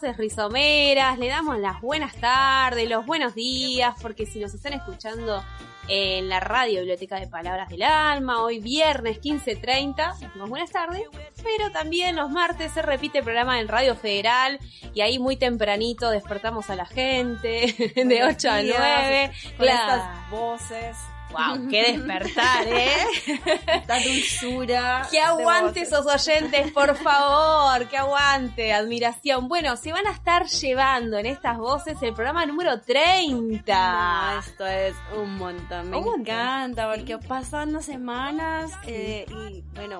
Voces Rizomeras, le damos las buenas tardes, los buenos días, porque si nos están escuchando en la radio Biblioteca de Palabras del Alma, hoy viernes 15.30, decimos buenas tardes, pero también los martes se repite el programa en Radio Federal y ahí muy tempranito despertamos a la gente, de Buenos 8 a días, 9, Con claro. estas voces, Wow, qué despertar, ¿eh? esta dulzura. Que aguante esos oyentes, por favor, que aguante, admiración. Bueno, se van a estar llevando en estas voces el programa número voces. 30. No, esto es un montón. Me Un montón. encanta porque pasan las semanas eh, y bueno,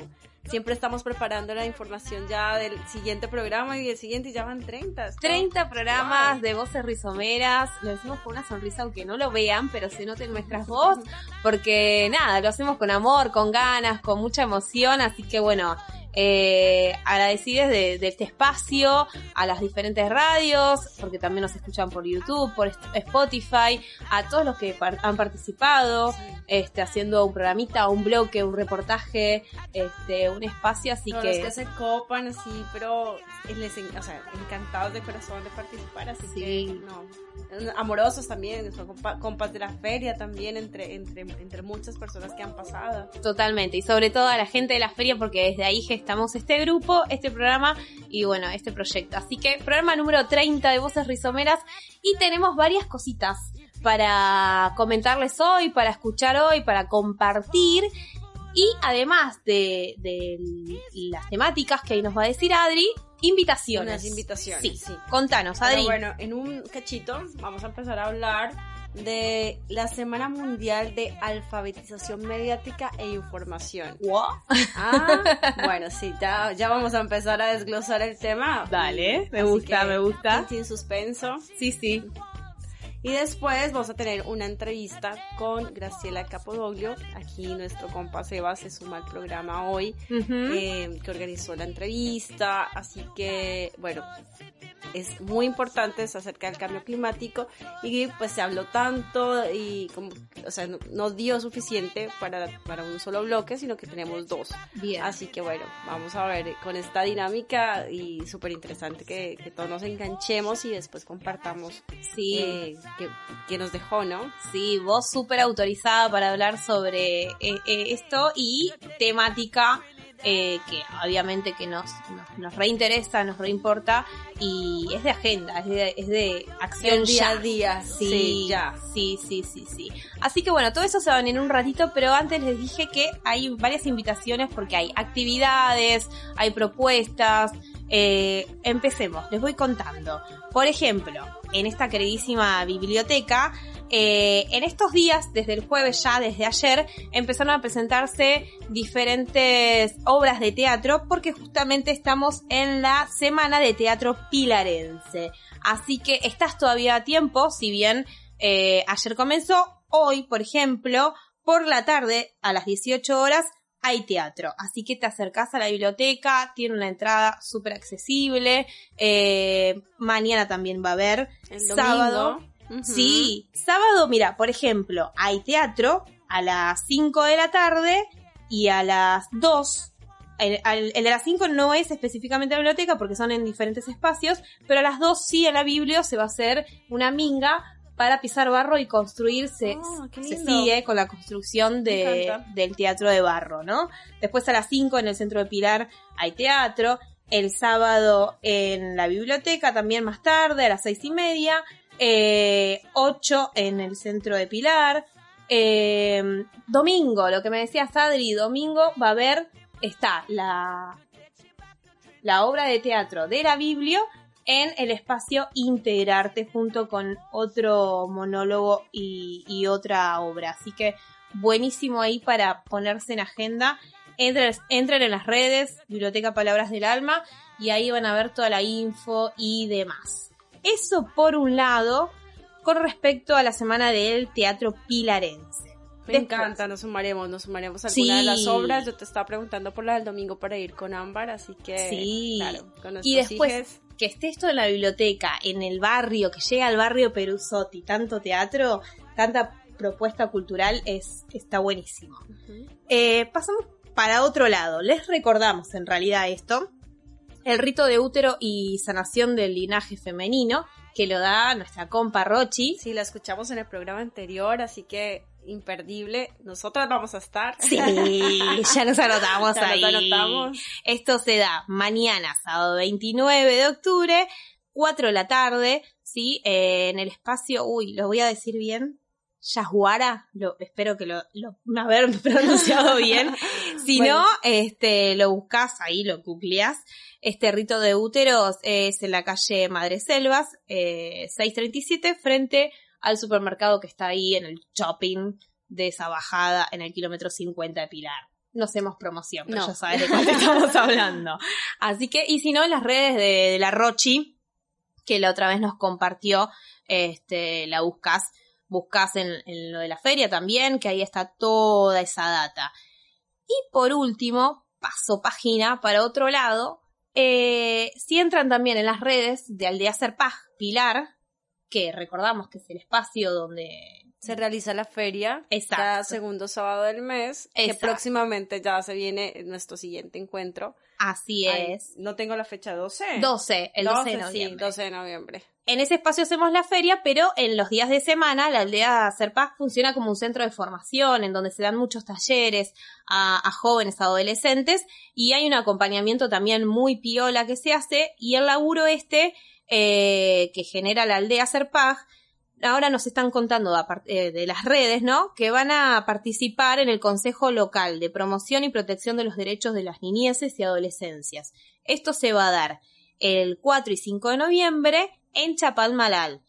siempre estamos preparando la información ya del siguiente programa y el siguiente y ya van 30. Esto- 30 programas Wow. de voces rizomeras, lo decimos con una sonrisa aunque no lo vean, pero se noten nuestras voces, porque nada, lo hacemos con amor, con ganas, con mucha emoción, así que bueno, eh, agradecidas de, de este espacio a las diferentes radios, porque también nos escuchan por YouTube, por Spotify, a todos los que par- han participado, este, haciendo un programita, un bloque, un reportaje, este, un espacio, así No, que... los que se copan así, pero les, o sea, encantados de corazón de participar, así Sí. que no. Amorosos también, son compa- compas de la feria también, entre, entre, entre muchas personas que han pasado. Totalmente, y sobre todo a la gente de la feria, porque desde ahí gestamos este grupo, este programa y bueno, este proyecto. Así que programa número 30 de Voces Rizomeras y tenemos varias cositas para comentarles hoy, para escuchar hoy, para compartir. Y además de, de las temáticas que ahí nos va a decir Adri, invitaciones. Unas invitaciones, Sí, sí. contanos, Pero Adri. bueno, en un cachito vamos a empezar a hablar de la Semana Mundial de Alfabetización Mediática e Información. Wow. Ah, bueno, sí, ya, ya vamos a empezar a desglosar el tema. Dale, me Así gusta, me gusta. Sin suspenso. Sí, sí. Y después vamos a tener una entrevista con Graciela Capodoglio. Aquí nuestro compa Seba se suma al programa hoy, eh, que organizó la entrevista. Así que, bueno, es muy importante es acerca del cambio climático y pues se habló tanto y como, o sea, no, no dio suficiente para, para un solo bloque, sino que tenemos dos. Bien. Así que bueno, vamos a ver con esta dinámica y súper interesante que, que todos nos enganchemos y después compartamos sí. eh, que, que nos dejó, ¿no? Sí, vos súper autorizada para hablar sobre eh, eh, esto y temática eh, que obviamente que nos, nos, nos reinteresa, nos reimporta y es de agenda, es de, es de acción día ya. a día, Sí, sí, ya. Sí, sí, sí, sí. Así que bueno, todo eso se va a venir en un ratito, pero antes les dije que hay varias invitaciones porque hay actividades, hay propuestas. Eh, empecemos, les voy contando. Por ejemplo, en esta queridísima biblioteca, eh, en estos días, desde el jueves ya, desde ayer, empezaron a presentarse diferentes obras de teatro porque justamente estamos en la semana de teatro pilarense. Así que estás todavía a tiempo, si bien eh, ayer comenzó, hoy, por ejemplo, por la tarde, a las 18 horas, hay teatro. Así que te acercás a la biblioteca, tiene una entrada súper accesible. eh, mañana también va a haber. El sábado. Sí, sábado, mira, por ejemplo, hay teatro a las 5 de la tarde y a las 2. El, al- el de las 5 no es específicamente la biblioteca porque son en diferentes espacios, pero a las 2 sí en la biblio se va a hacer una minga para pisar barro y construirse. Qué se sigue con la construcción de, del teatro de barro, ¿no? Después a las 5 en el centro de Pilar hay teatro. El sábado en la biblioteca, también más tarde, a las seis y media. Eh, 8 en el centro de Pilar. Eh, domingo, lo que me decía Sadri, domingo va a haber, está la, la obra de teatro de la Biblio en el espacio Integrarte junto con otro monólogo y, y otra obra. Así que buenísimo ahí para ponerse en agenda. entren, entren en las redes, Biblioteca Palabras del Alma, y ahí van a ver toda la info y demás. Eso por un lado, con respecto a la semana del teatro pilarense. Me Después- encanta, nos sumaremos, nos sumaremos a Sí. alguna de las obras. Yo te estaba preguntando por la del domingo para ir con Ámbar, así que Sí. claro, con Y después, hijes. Que esté esto en la biblioteca, en el barrio, que llega al barrio Perusotti, tanto teatro, tanta propuesta cultural, es, está buenísimo. Eh, pasamos para otro lado. Les recordamos en realidad esto. El rito de útero y sanación del linaje femenino, que lo da nuestra compa Rochi. Sí, la escuchamos en el programa anterior, así que imperdible. Nosotras vamos a estar. Sí, ya nos anotamos Ya nos ahí. anotamos. Esto se da mañana, sábado 29 de octubre, 4 de la tarde, ¿sí? Eh, en el espacio, uy, lo voy a decir bien. Yaguara, lo, espero que lo, lo haber pronunciado bien. Si Bueno. no, este, lo buscas ahí, lo googleás. Este rito de úteros es en la calle Madre Selvas, eh, 637, frente al supermercado que está ahí en el shopping de esa bajada en el kilómetro 50 de Pilar. No hacemos promoción, pero No. ya sabes de cuánto estamos hablando. Así que, y si no, en las redes de, de la Rochi, que la otra vez nos compartió, este, la buscas, buscas en, en lo de la feria también, que ahí está toda esa data. Y por último, paso página para otro lado, eh, si entran también en las redes de Aldea Serpaj Pilar, que recordamos que es el espacio donde Se realiza la feria Exacto. cada segundo sábado del mes, que Exacto. próximamente ya se viene nuestro siguiente encuentro. así Ay, es. no tengo la fecha 12. 12, el 12 de 12, sí, noviembre. 12 de noviembre. En ese espacio hacemos la feria, pero en los días de semana la aldea Serpaz funciona como un centro de formación en donde se dan muchos talleres a, a jóvenes, adolescentes y hay un acompañamiento también muy piola que se hace y el laburo este eh, que genera la aldea Serpaz ahora nos están contando part- eh, de las redes, ¿no? Que van a participar en el Consejo Local de Promoción y Protección de los Derechos de las Niñeces y Adolescencias. Esto se va a dar el 4 y 5 de noviembre en Chapalmalal.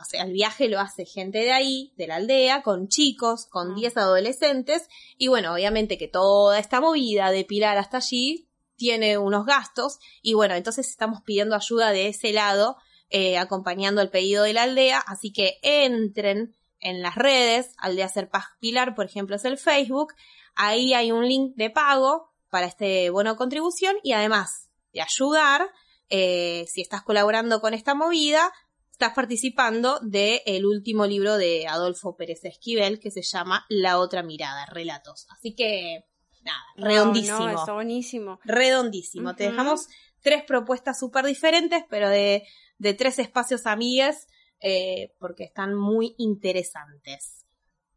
O sea, el viaje lo hace gente de ahí, de la aldea, con chicos, con Ah. 10 adolescentes. Y bueno, obviamente que toda esta movida de Pilar hasta allí tiene unos gastos. Y bueno, entonces estamos pidiendo ayuda de ese lado, eh, acompañando el pedido de la aldea. Así que entren en las redes, Aldea Serpaz Pilar, por ejemplo, es el Facebook. Ahí hay un link de pago para este bono contribución y además de ayudar, eh, si estás colaborando con esta movida, estás participando del último libro de Adolfo Pérez Esquivel que se llama La otra mirada, relatos. Así que, nada, redondísimo. No, está buenísimo. redondísimo. Te dejamos tres propuestas súper diferentes, pero de, de tres espacios amigues, eh, porque están muy interesantes.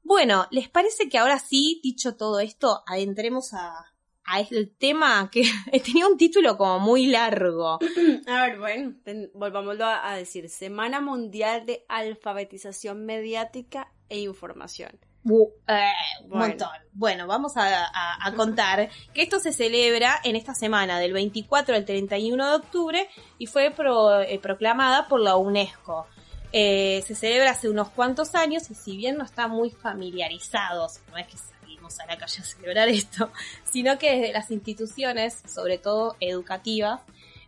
Bueno, ¿les parece que ahora sí, dicho todo esto, adentremos a, a el tema que tenía un título como muy largo? A ver, bueno, volvámoslo a, a decir. Semana Mundial de Alfabetización Mediática e Información. Eh, un Bueno. montón. Bueno, vamos a, a- a contar que esto se celebra en esta semana del 24 al 31 de octubre y fue pro- eh, proclamada por la UNESCO. Eh, se celebra hace unos cuantos años y si bien no está muy familiarizados, no es que salimos a la calle a celebrar esto, sino que desde las instituciones, sobre todo educativas,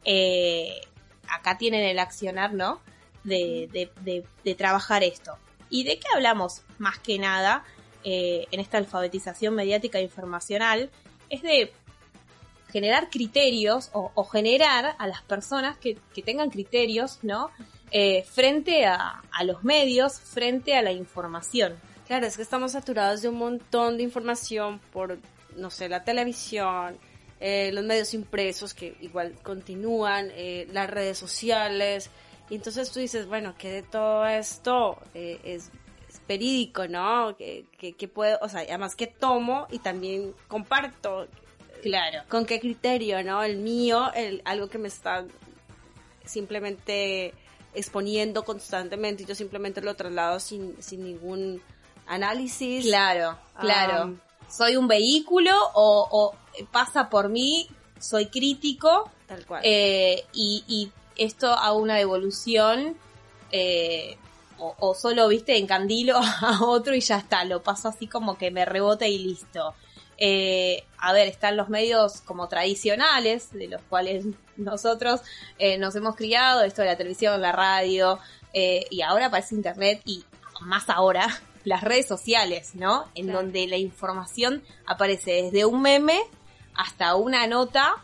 eh, acá tienen el accionar, ¿no? De, de- de- de trabajar esto. ¿Y de qué hablamos más que nada eh, en esta alfabetización mediática e informacional? Es de generar criterios o, generar a las personas que, tengan criterios, ¿no? Eh, frente a, a los medios, frente a la información. Claro, es que estamos saturados de un montón de información por, no sé, la televisión, eh, los medios impresos que igual continúan, eh, las redes sociales. Y entonces tú dices, bueno, que de todo esto eh, es, es verídico, ¿no? Que, que, que puedo, o sea, además que tomo y también comparto. Claro. ¿Con qué criterio, no? El mío, el, algo que me está simplemente exponiendo constantemente y yo simplemente lo traslado sin, sin ningún análisis. Claro, claro. Um, soy un vehículo o, o pasa por mí, soy crítico Tal cual. eh, y, y esto a una devolución eh, o, o solo, viste, encandilo a otro y ya está, lo paso así como que me rebota y listo. Eh, a ver, están los medios como tradicionales, de los cuales nosotros eh, nos hemos criado, esto de la televisión, la radio, eh, y ahora aparece Internet y más ahora las redes sociales, ¿no? En Claro. donde la información aparece desde un meme hasta una nota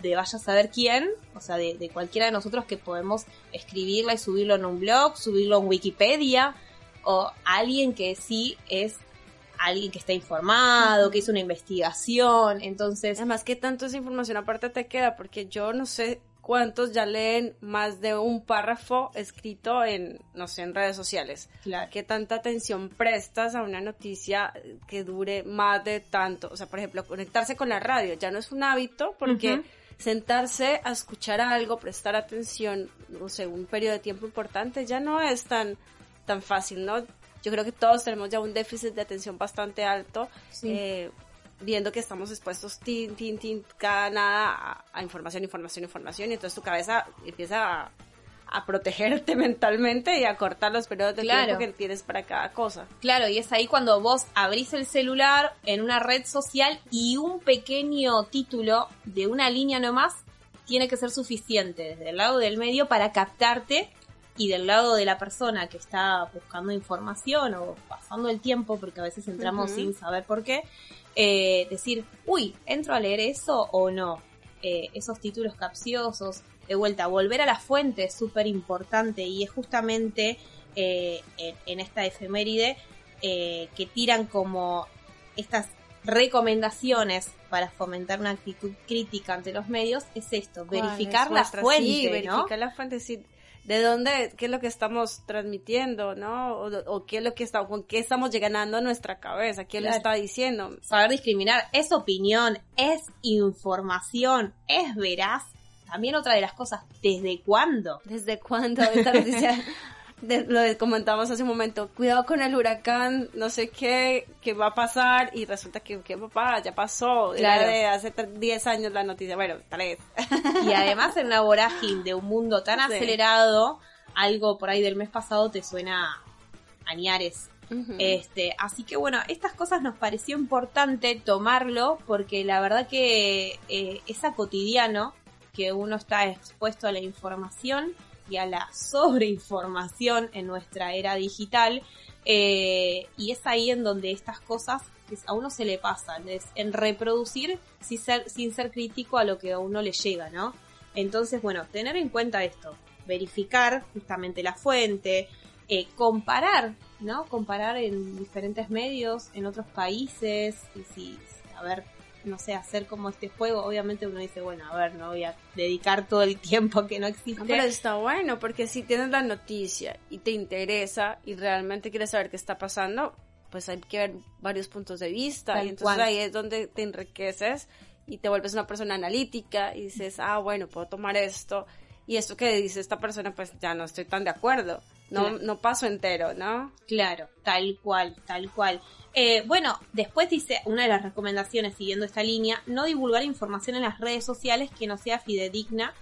de vaya a saber quién, o sea, de, de cualquiera de nosotros que podemos escribirla y subirlo en un blog, subirlo en Wikipedia, o alguien que sí es alguien que está informado, que hizo una investigación, entonces, Además, ¿qué tanto esa información aparte te queda? Porque yo no sé cuántos ya leen más de un párrafo escrito en, no sé, en redes sociales. claro, ¿Qué tanta atención prestas a una noticia que dure más de tanto? O sea, por ejemplo, conectarse con la radio ya no es un hábito porque. Sentarse a escuchar algo, prestar atención, no sé, un periodo de tiempo importante ya no es tan, tan fácil, ¿no? Yo creo que todos tenemos ya un déficit de atención bastante alto, Sí. eh, viendo que estamos expuestos tin, tin, tin, cada nada a, a información, información, información, y entonces tu cabeza empieza a, a protegerte mentalmente y a cortar los periodos de Claro. tiempo que tienes para cada cosa. Claro, y es ahí cuando vos abrís el celular en una red social y un pequeño título de una línea nomás tiene que ser suficiente desde el lado del medio para captarte y del lado de la persona que está buscando información o pasando el tiempo, porque a veces entramos sin saber por qué, eh, decir, uy, ¿entro a leer eso o no? Eh, esos títulos capciosos, de vuelta, volver a la fuente es súper importante y es justamente eh, en, en esta efeméride eh, que tiran como estas recomendaciones para fomentar una actitud crítica ante los medios es esto, verificar ¿Cuál es la fuente, sí, ¿no? verificar la fuente, sí. De dónde, qué es lo que estamos transmitiendo, ¿no? O, o qué es lo que está, con qué estamos llegando a nuestra cabeza, quién lo Claro. está diciendo. Saber discriminar es opinión, es información, es veraz. También otra de las cosas, ¿desde cuándo? ¿Desde cuándo esta noticia? de- lo comentamos hace un momento, cuidado con el huracán, no sé qué, qué va a pasar, y resulta que, que papá, ya pasó, Claro. era de hace tre- 10 años la noticia, bueno, tres. Y además en una vorágine de un mundo tan Sí. acelerado, algo por ahí del mes pasado te suena a. Ujú. Este, así que bueno, estas cosas nos pareció importante tomarlo porque la verdad que eh, es a cotidiano que uno está expuesto a la información y a la sobreinformación en nuestra era digital eh, y es ahí en donde estas cosas a uno se le pasan, es en reproducir sin ser, sin ser crítico a lo que a uno le llega, ¿no? Entonces, bueno, tener en cuenta esto, verificar justamente la fuente, eh, comparar, ¿no? Comparar en diferentes medios, en otros países, y si, a ver, no sé, hacer como este juego, obviamente uno dice, bueno, a ver, no voy a dedicar todo el tiempo que no existe. No, pero está bueno, porque si tienes la noticia y te interesa y realmente quieres saber qué está pasando, pues hay que ver varios puntos de vista Tal y entonces cual. ahí es donde te enriqueces y te vuelves una persona analítica y dices, ah, bueno, puedo tomar esto y esto que dice esta persona, pues ya no estoy tan de acuerdo. No, Claro. no paso entero, ¿no? Claro, tal cual, tal cual. Eh, bueno, después dice una de las recomendaciones siguiendo esta línea, no divulgar información en las redes sociales que no sea fidedigna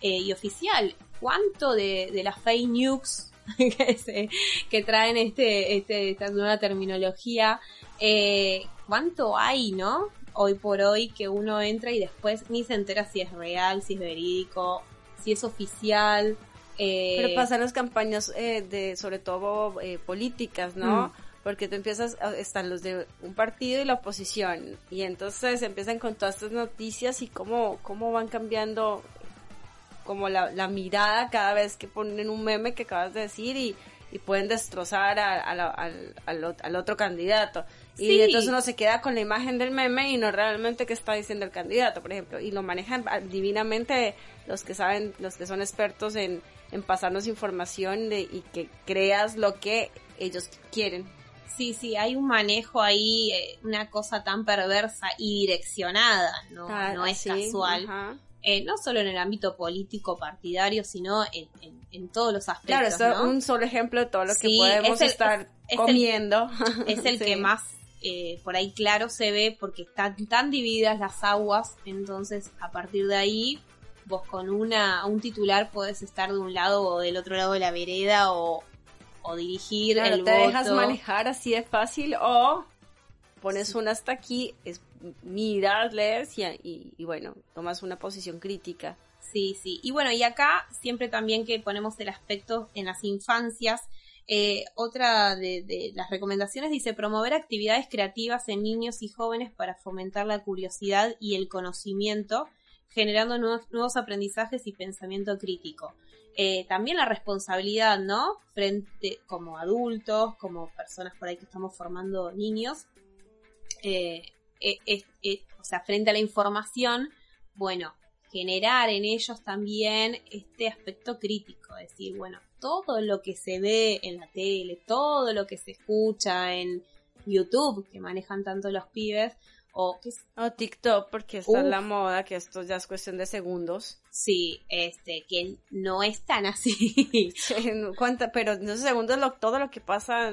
eh, y oficial. ¿Cuánto de, de las fake news que, se- que traen este, este, esta nueva terminología, eh, cuánto hay, ¿no? Hoy por hoy que uno entra y después ni se entera si es real, si es verídico, si es oficial. eh, Pero pasan las campañas eh, de, sobre todo, eh, políticas, ¿no? Mm. Porque tú empiezas, a- están los de un partido y la oposición, y entonces empiezan con todas estas noticias y cómo, cómo van cambiando como la, la mirada cada vez que ponen un meme que acabas de decir y, y pueden destrozar a- a la- al, al al otro candidato. Y Sí. entonces uno se queda con la imagen del meme y no realmente qué está diciendo el candidato, por ejemplo. Y lo manejan ah, divinamente los que saben, los que son expertos en, en pasarnos información de, y que creas lo que ellos quieren. Sí, sí, hay un manejo ahí, eh, una cosa tan perversa y direccionada, no, Ah, no es sí, casual. ajá. Eh, no solo en el ámbito político partidario, sino en, en- en todos los Claro, aspectos. esto es ¿no? un solo ejemplo de todo lo que podemos es el- estar es- es el- comiendo. es el Sí. que más eh, por ahí claro se ve porque están tan divididas las aguas, entonces a partir de ahí vos con una un titular podés estar de un lado o del otro lado de la vereda o, o dirigir Claro, el te voto. dejas manejar así de fácil o pones una hasta aquí, es miras, lees y, y, y bueno, tomas una posición crítica. Sí, sí. Y bueno, y acá siempre también que ponemos el aspecto en las infancias, eh, otra de, de, las recomendaciones dice promover actividades creativas en niños y jóvenes para fomentar la curiosidad y el conocimiento, generando nuevos, nuevos aprendizajes y pensamiento crítico. Eh, también la responsabilidad, ¿no? Frente, como adultos, como personas por ahí que estamos formando niños, eh, o sea, frente a la información, bueno, generar en ellos también este aspecto crítico, decir, bueno, todo lo que se ve en la tele, todo lo que se escucha en YouTube, que manejan tanto los pibes, o, o TikTok, porque está en la moda, que esto ya es cuestión de segundos. Sí, este, que no es tan así. ¿Cuánta? Pero en esos segundos lo, todo lo que pasa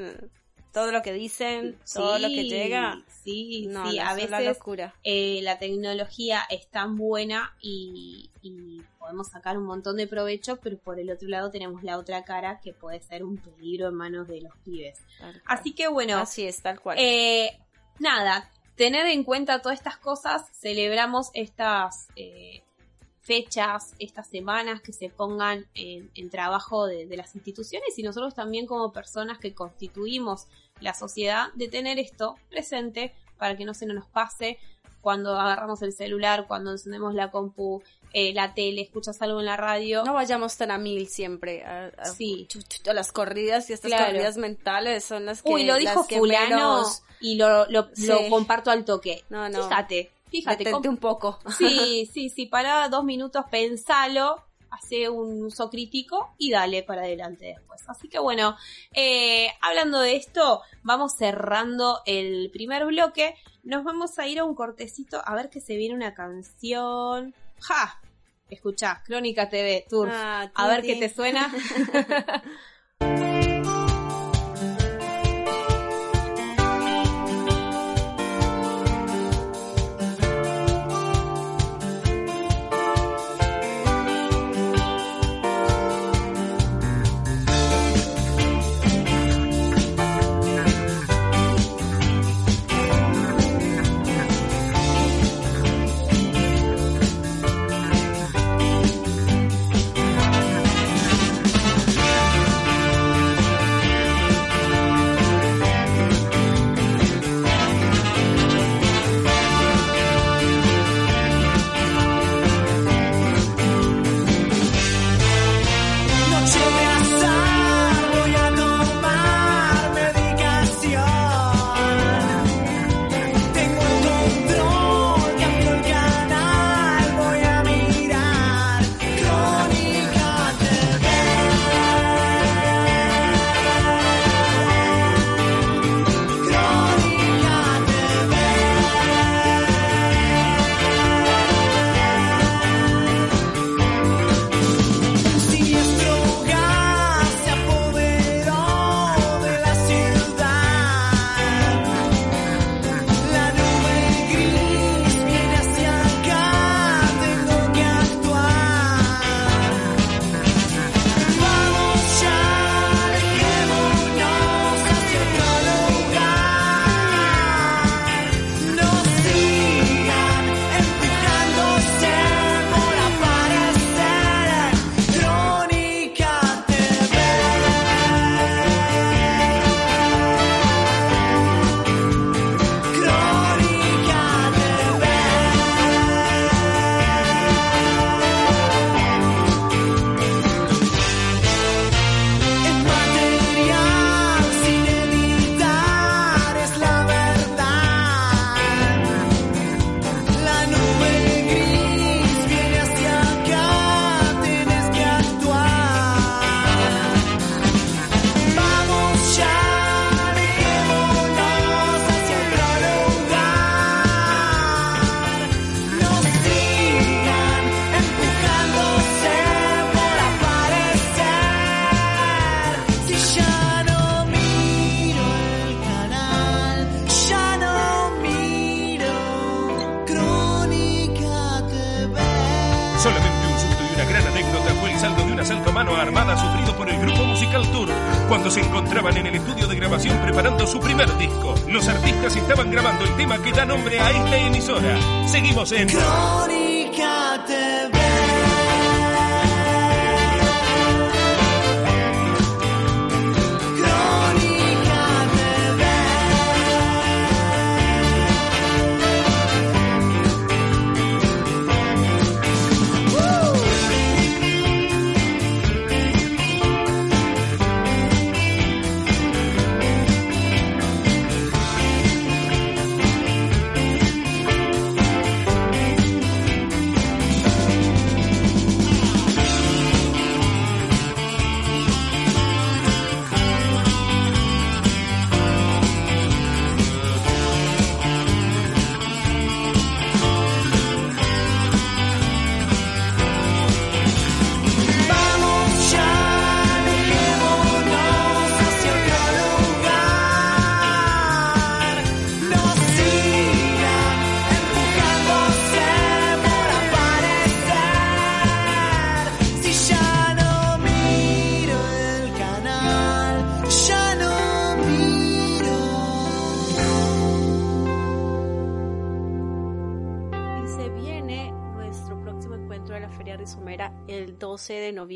todo lo que dicen, todo lo que llega. Sí, no, sí, a veces la, locura. Eh, la tecnología es tan buena y, y, podemos sacar un montón de provecho, pero por el otro lado tenemos la otra cara que puede ser un peligro en manos de los pibes. Así que bueno. Así es, tal cual. Eh, nada, tener en cuenta todas estas cosas, celebramos estas eh, fechas, estas semanas que se pongan en, en trabajo de, de, las instituciones y nosotros también como personas que constituimos la sociedad de tener esto presente para que no se nos pase cuando agarramos el celular, cuando encendemos la compu, eh, la tele, escuchas algo en la radio. No vayamos tan a mil siempre. A, a, sí. A las corridas y estas claro. corridas mentales son las que. Uy, lo dijo fulano menos... y lo, lo, sí. lo, comparto al toque. No, no. Fíjate, fíjate. Detente un poco. Sí, sí, sí, para dos minutos, pensalo, hace un uso crítico y dale para adelante después. Así que bueno, eh, hablando de esto, vamos cerrando el primer bloque. Nos vamos a ir a un cortecito a ver que se viene una canción. ¡Ja! Escuchá, Crónica TV, Tour. Ah, a ver qué te suena.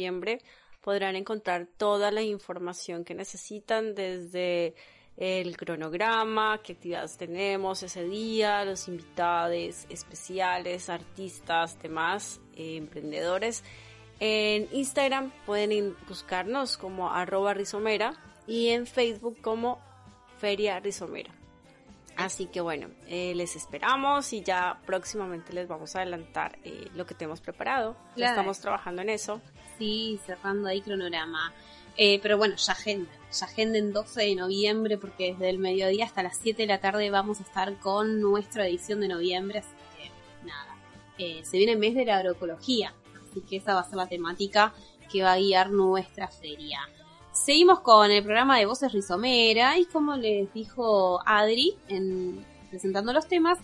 noviembre. Podrán encontrar toda la información que necesitan desde el cronograma, qué actividades tenemos ese día, los invitados especiales, artistas, demás, eh, emprendedores. En Instagram pueden buscarnos como arroba rizomera y en Facebook como Feria Rizomera. Así que bueno, eh, les esperamos y ya próximamente les vamos a adelantar eh, lo que tenemos preparado. Claro. estamos trabajando en eso. Sí, cerrando ahí cronograma. Eh, pero bueno, ya agenda. Ya agenden 12 de noviembre porque desde el mediodía hasta las 7 de la tarde vamos a estar con nuestra edición de noviembre. Así que nada, eh, se viene el mes de la agroecología. Así que esa va a ser la temática que va a guiar nuestra feria. Seguimos con el programa de Voces Rizomera y como les dijo Adri en, presentando los temas,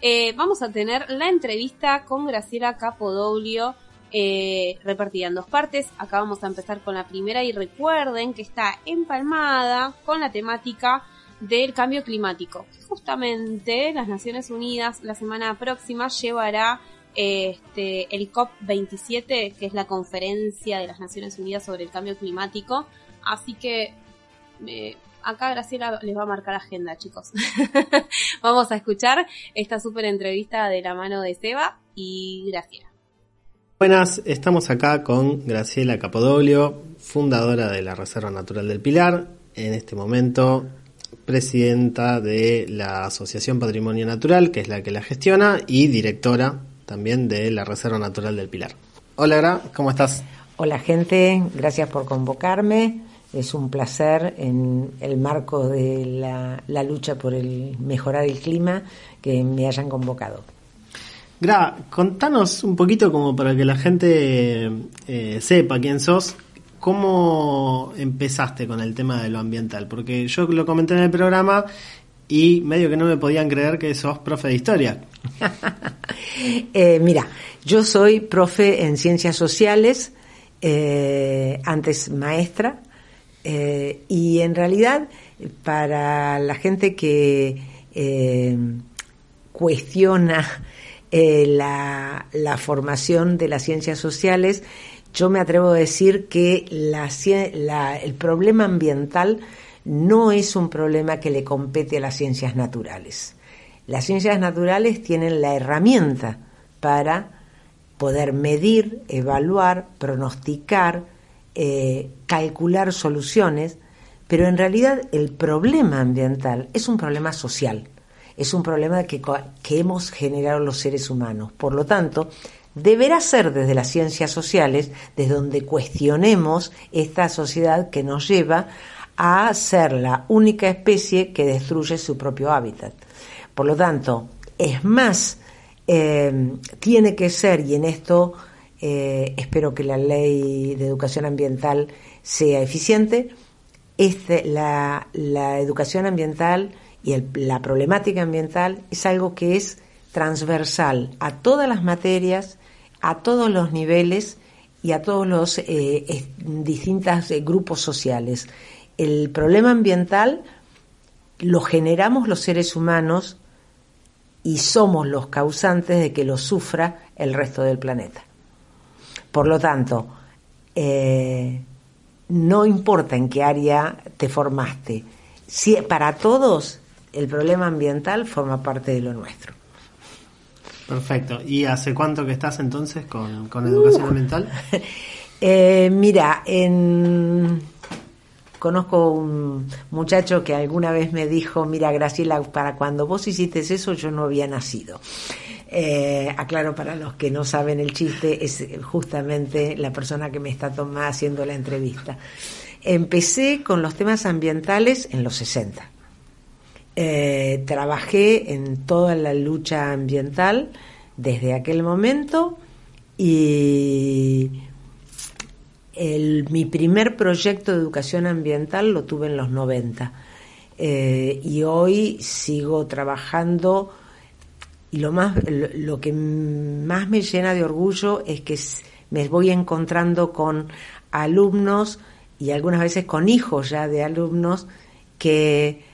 eh, vamos a tener la entrevista con Graciela Capodoglio eh, repartida en dos partes. Acá vamos a empezar con la primera y recuerden que está empalmada con la temática del cambio climático. Justamente las Naciones Unidas la semana próxima llevará este, el COP27, que es la conferencia de las Naciones Unidas sobre el cambio climático. Así que eh, acá Graciela les va a marcar agenda, chicos. Vamos a escuchar esta súper entrevista de la mano de Seba y Graciela. Buenas, estamos acá con Graciela Capodoglio, fundadora de la Reserva Natural del Pilar, en este momento presidenta de la Asociación Patrimonio Natural, que es la que la gestiona, y directora también de la Reserva Natural del Pilar. Hola, Gra, ¿cómo estás? Hola gente, gracias por convocarme. Es un placer en el marco de la, lucha por el mejorar el clima que me hayan convocado. Gra, contanos un poquito como para que la gente eh, sepa quién sos, cómo empezaste con el tema de lo ambiental, porque yo lo comenté en el programa y medio que no me podían creer que sos profe de historia. Eh, mira, yo soy profe en ciencias sociales, eh, antes maestra, y en realidad para la gente que cuestiona eh, la, formación de las ciencias sociales, yo me atrevo a decir que el problema ambiental no es un problema que le compete a las ciencias naturales. Las ciencias naturales tienen la herramienta para poder medir, evaluar, pronosticar, eh, calcular soluciones, pero en realidad el problema ambiental es un problema social, es un problema que, que hemos generado los seres humanos. Por lo tanto, deberá ser desde las ciencias sociales, desde donde cuestionemos esta sociedad que nos lleva a ser la única especie que destruye su propio hábitat. Por lo tanto, es más, eh, tiene que ser, y en esto eh, espero que la ley de educación ambiental sea eficiente, este, la, la educación ambiental y la problemática ambiental es algo que es transversal a todas las materias, a todos los niveles y a todos los eh, distintos eh, grupos sociales. El problema ambiental lo generamos los seres humanos y somos los causantes de que lo sufra el resto del planeta. Por lo tanto, eh, no importa en qué área te formaste, si, para todos el problema ambiental forma parte de lo nuestro. Perfecto. ¿Y hace cuánto que estás entonces con, con educación ambiental? Eh, mira, en... conozco un muchacho que alguna vez me dijo, mira Graciela, para cuando vos hiciste eso yo no había nacido. Eh, aclaro para los que no saben el chiste, es justamente la persona que me está tomando haciendo la entrevista. Empecé con los temas ambientales en los 60. Eh, trabajé en toda la lucha ambiental desde aquel momento y mi primer proyecto de educación ambiental lo tuve en los 90 Eh, y hoy sigo trabajando y lo más lo, que más me llena de orgullo es que me voy encontrando con alumnos y algunas veces con hijos ya de alumnos que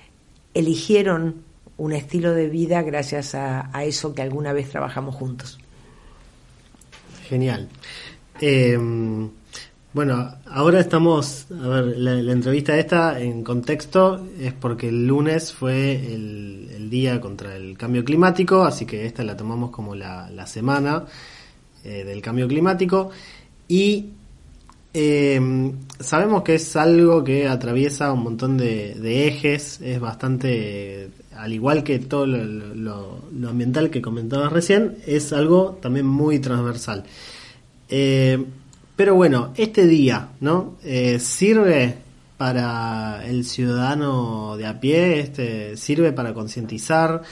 eligieron un estilo de vida gracias a, eso que alguna vez trabajamos juntos. Genial. Eh, bueno, ahora estamos, a ver, la, entrevista esta en contexto es porque el lunes fue el, el día contra el cambio climático, así que esta la tomamos como la, la semana eh, del cambio climático y eh, sabemos que es algo que atraviesa un montón de, ejes, es bastante, al igual que todo lo ambiental que comentabas recién, es algo también muy transversal. Eh, pero bueno, este día, ¿no? Eh, ¿Sirve para el ciudadano de a pie? Este, ¿Sirve para concientizar?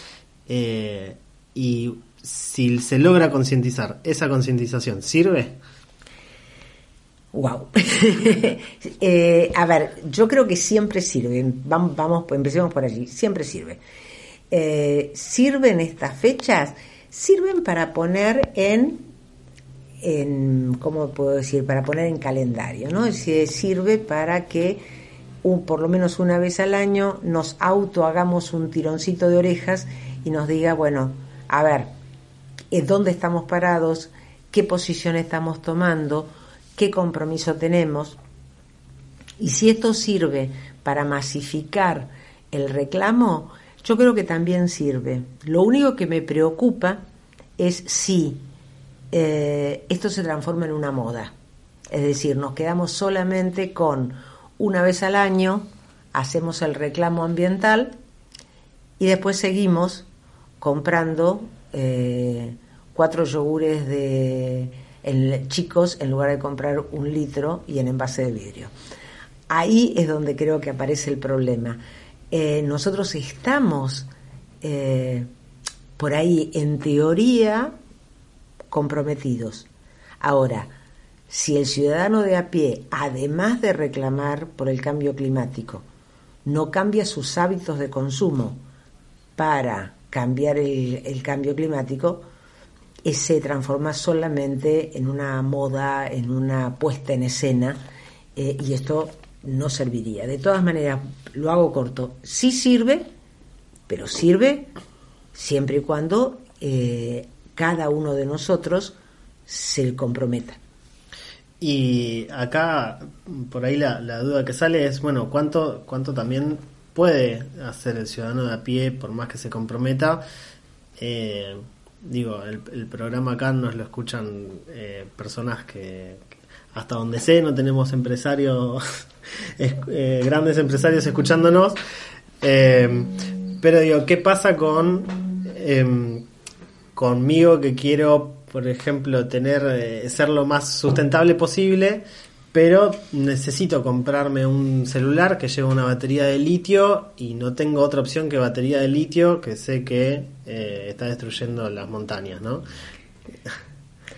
Eh, y si se logra concientizar, ¿esa concientización sirve? Wow. Eh, a ver, yo creo que siempre sirve. Vamos, vamos empecemos por allí. Siempre sirve. Eh, ¿Sirven estas fechas? Sirven para poner en, en, ¿cómo puedo decir? Para poner en calendario, ¿no? Decir, sirve para que un- por lo menos una vez al año nos auto hagamos un tironcito de orejas y nos diga, bueno, a ver, eh, dónde estamos parados, qué posición estamos tomando, qué compromiso tenemos. Y si esto sirve para masificar el reclamo, yo creo que también sirve. Lo único que me preocupa es si eh, esto se transforma en una moda. Es decir, nos quedamos solamente con una vez al año, hacemos el reclamo ambiental y después seguimos comprando eh, cuatro yogures de en- chicos en lugar de comprar un litro y en envase de vidrio. Ahí es donde creo que aparece el problema. Eh, nosotros estamos eh, por ahí, en teoría, comprometidos. Ahora, si el ciudadano de a pie, además de reclamar por el cambio climático, no cambia sus hábitos de consumo para cambiar el, el cambio climático, eh, se transforma solamente en una moda, en una puesta en escena, eh, y esto no serviría. De todas maneras, lo hago corto. Sí sirve, pero sirve siempre y cuando eh, cada uno de nosotros se comprometa. Y acá, por ahí la, la duda que sale es, bueno, ¿cuánto, ¿cuánto también puede hacer el ciudadano de a pie por más que se comprometa? Digo, el, el programa acá nos lo escuchan eh, personas que, hasta donde sé, no tenemos empresarios, es- eh, grandes empresarios escuchándonos. Eh, pero digo, ¿qué pasa con em, conmigo que quiero, por ejemplo, tener eh, ser lo más sustentable posible, pero necesito comprarme un celular que lleva una batería de litio y no tengo otra opción que batería de litio que sé que eh, está destruyendo las montañas, ¿no?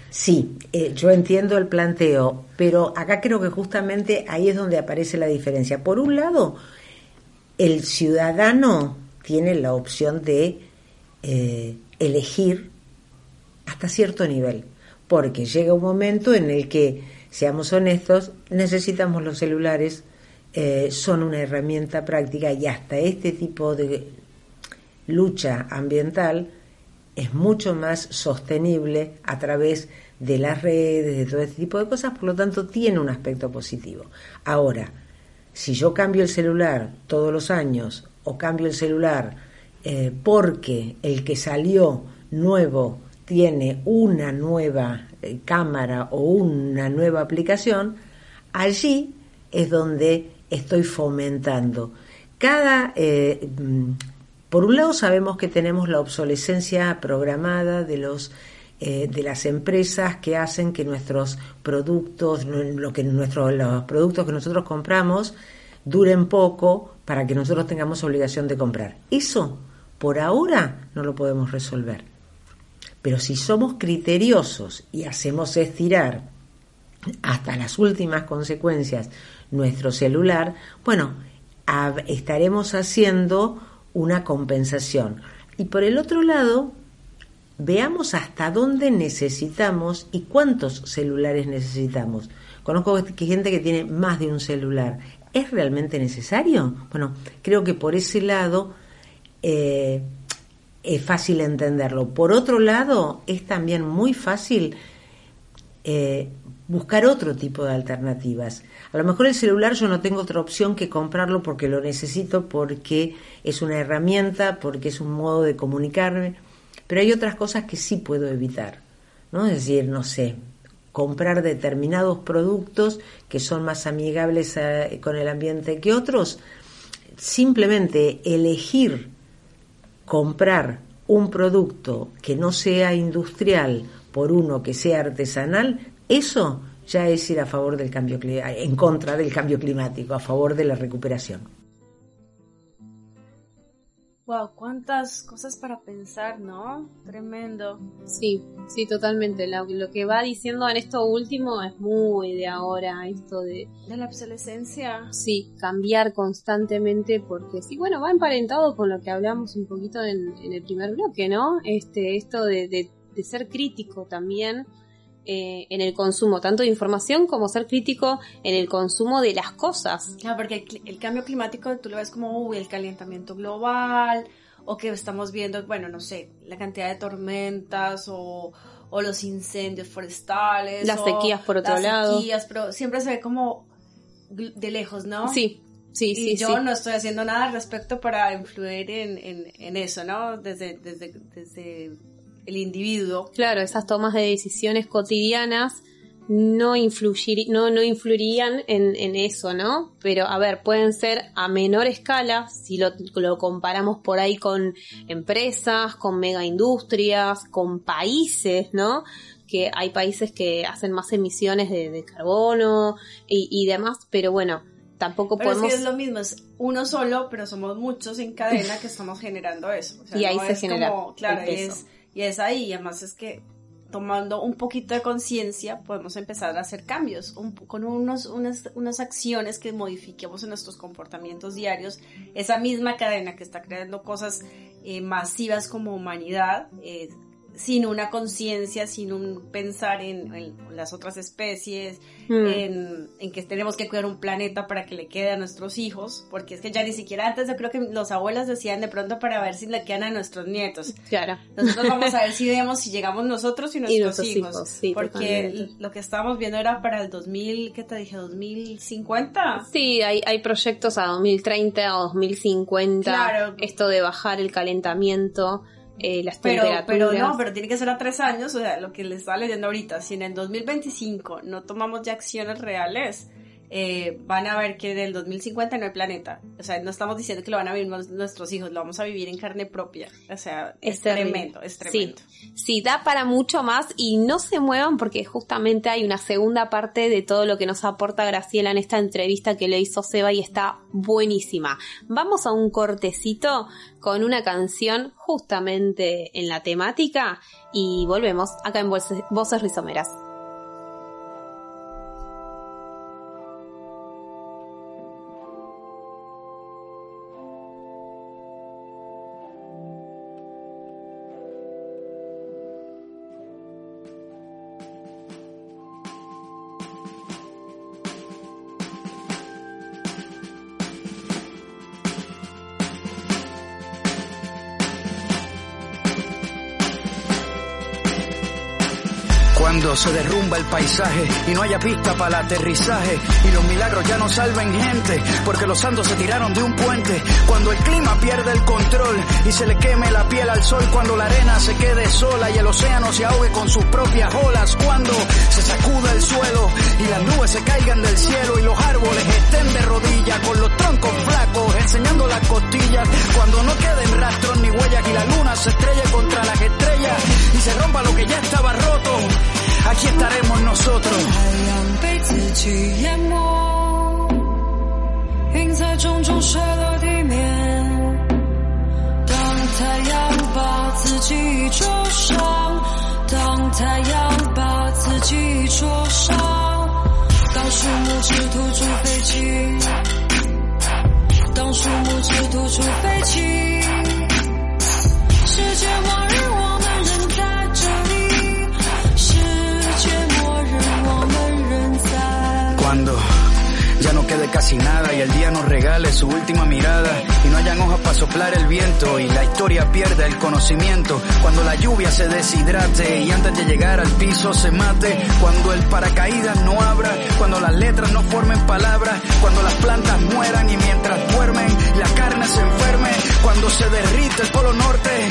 Sí, eh, yo entiendo el planteo, pero acá creo que justamente ahí es donde aparece la diferencia. Por un lado, el ciudadano tiene la opción de eh, elegir hasta cierto nivel, porque llega un momento en el que seamos honestos, necesitamos los celulares, eh, son una herramienta práctica y hasta este tipo de lucha ambiental es mucho más sostenible a través de las redes, de todo este tipo de cosas, por lo tanto tiene un aspecto positivo. Ahora, si yo cambio el celular todos los años o cambio el celular eh, porque el que salió nuevo tiene una nueva eh, cámara o una nueva aplicación, allí es donde estoy fomentando. Cada, eh, mm, por un lado sabemos que tenemos la obsolescencia programada de los eh, de las empresas que hacen que nuestros productos, lo que los productos que nosotros compramos duren poco para que nosotros tengamos obligación de comprar. Eso por ahora no lo podemos resolver. Pero si somos criteriosos y hacemos estirar hasta las últimas consecuencias nuestro celular, bueno, estaremos haciendo una compensación. Y por el otro lado, veamos hasta dónde necesitamos y cuántos celulares necesitamos. Conozco gente que tiene más de un celular. ¿Es realmente necesario? Bueno, creo que por ese lado eh, es fácil entenderlo. Por otro lado, es también muy fácil eh, buscar otro tipo de alternativas. A lo mejor el celular yo no tengo otra opción que comprarlo porque lo necesito, porque es una herramienta, porque es un modo de comunicarme, pero hay otras cosas que sí puedo evitar, ¿no? Es decir, no sé, comprar determinados productos que son más amigables eh, con el ambiente que otros, simplemente elegir comprar un producto que no sea industrial por uno que sea artesanal, eso ya es ir a favor del cambio en contra del cambio climático, a favor de la recuperación. Wow, cuántas cosas para pensar, ¿no? Tremendo. Sí, sí, totalmente. Lo, lo, que va diciendo en esto último es muy de ahora, esto de... De la obsolescencia. Sí, cambiar constantemente porque sí, bueno, va emparentado con lo que hablamos un poquito en, en el primer bloque, ¿no? Este, esto de, de, de ser crítico también eh, en el consumo, tanto de información como ser crítico en el consumo de las cosas. Claro, porque el, el cambio climático tú lo ves como uy, el calentamiento global, o que estamos viendo, bueno, no sé, la cantidad de tormentas o, o los incendios forestales. Las sequías por otro las lado. sequías, pero siempre se ve como de lejos, ¿no? Sí, sí, y sí. yo sí. no estoy haciendo nada al respecto para influir en, en, en eso, ¿no? Desde, desde, desde el individuo. Claro, esas tomas de decisiones cotidianas no, influir, no, no influirían en, en, eso, ¿no? Pero a ver, pueden ser a menor escala, si lo, lo comparamos por ahí con empresas, con mega industrias, con países, ¿no? Que hay países que hacen más emisiones de, de carbono y, y, demás, pero bueno, tampoco pero podemos... Es, lo mismo, es uno solo, pero somos muchos en cadena que estamos generando eso. O sea, y ahí no se es genera. Como, claro, es, y es ahí, además es que tomando un poquito de conciencia podemos empezar a hacer cambios con unos, unas, unas acciones que modifiquemos en nuestros comportamientos diarios. Esa misma cadena que está creando cosas eh, masivas como humanidad, eh, sin una conciencia, sin un pensar en, en, las otras especies, mm. en, en, que tenemos que cuidar un planeta para que le quede a nuestros hijos, porque es que ya ni siquiera antes yo creo que los abuelos decían de pronto para ver si le quedan a nuestros nietos. Claro. Nosotros vamos a ver si vemos si llegamos nosotros y nuestros, y nuestros hijos, hijos sí, porque lo que estábamos viendo era para el 2000, ¿qué te dije? 2050. Sí, hay, hay proyectos a 2030 o 2050, claro. esto de bajar el calentamiento. Eh, las pero, temperaturas. pero no, pero tiene que ser a tres años, o sea, lo que les estaba leyendo ahorita, si en el 2025 no tomamos ya acciones reales, eh, van a ver que del 2050 no hay planeta. O sea, no estamos diciendo que lo van a vivir nuestros hijos, lo vamos a vivir en carne propia. O sea, es, es tremendo, es tremendo. Sí. sí, da para mucho más y no se muevan porque justamente hay una segunda parte de todo lo que nos aporta Graciela en esta entrevista que le hizo Seba y está buenísima. Vamos a un cortecito con una canción justamente en la temática y volvemos acá en Voces, Voces Rizomeras. Cuando se derrumba el paisaje y no haya pista para el aterrizaje y los milagros ya no salven gente porque los santos se tiraron de un puente. Cuando el clima pierde el control y se le queme la piel al sol. Cuando la arena se quede sola y el océano se ahogue con sus propias olas. Cuando se sacuda el suelo y las nubes se caigan del cielo y los árboles estén de rodillas con los troncos flacos enseñando las costillas. Cuando no queden rastros ni huellas y la luna se estrelle contra las estrellas y se rompa lo que ya estaba roto. Aquí estaremos nosotros. 太阳被自己淹没，云彩重重摔落地面。当太阳把自己灼伤，当太阳把自己灼伤， 当树木只吐出废气，当树木只吐出废气，世界末日 casi nada y el día nos regale su última mirada y no hayan hojas para soplar el viento y la historia pierda el conocimiento. Cuando la lluvia se deshidrate y antes de llegar al piso se mate. Cuando el paracaídas no abra, cuando las letras no formen palabras, cuando las plantas mueran y mientras duermen la carne se enferme. Cuando se derrite el polo norte,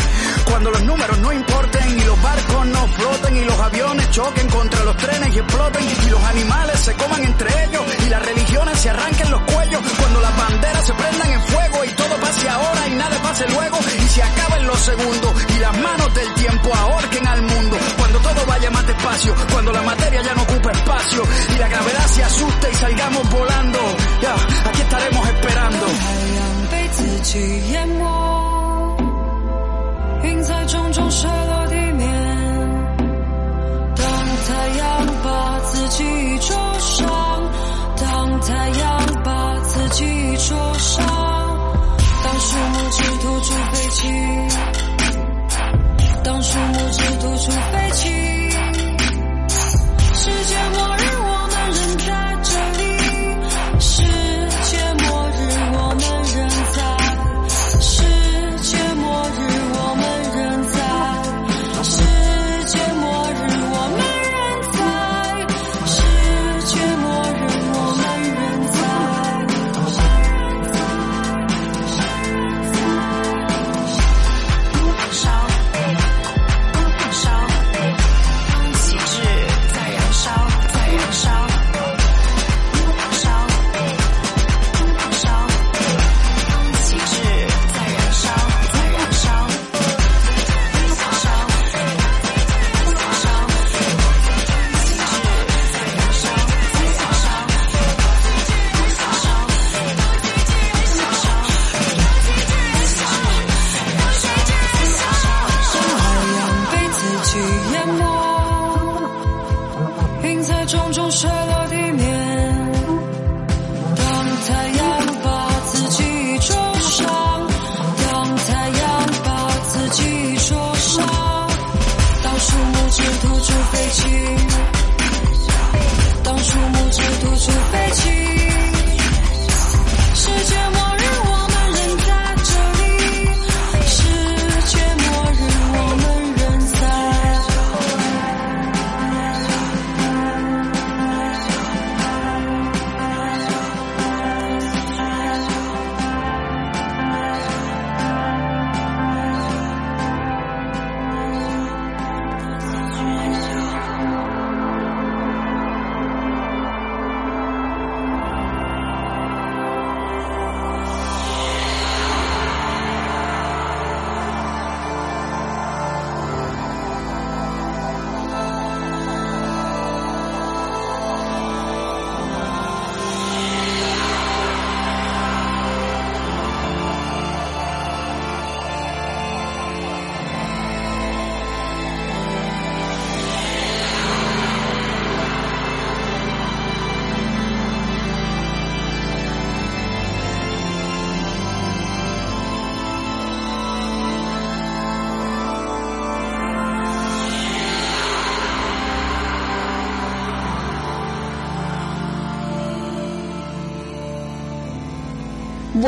cuando los números no importen y los barcos no floten y los aviones choquen contra los trenes y exploten y los animales se coman entre ellos y las religiones se arranquen los cuellos. Cuando las banderas se prendan en fuego y todo pase ahora y nada pase luego y se acaben los segundos y las manos del tiempo ahorquen al mundo. Cuando todo vaya más despacio, cuando la materia ya no ocupa espacio y la gravedad se asuste y salgamos volando. 被淹没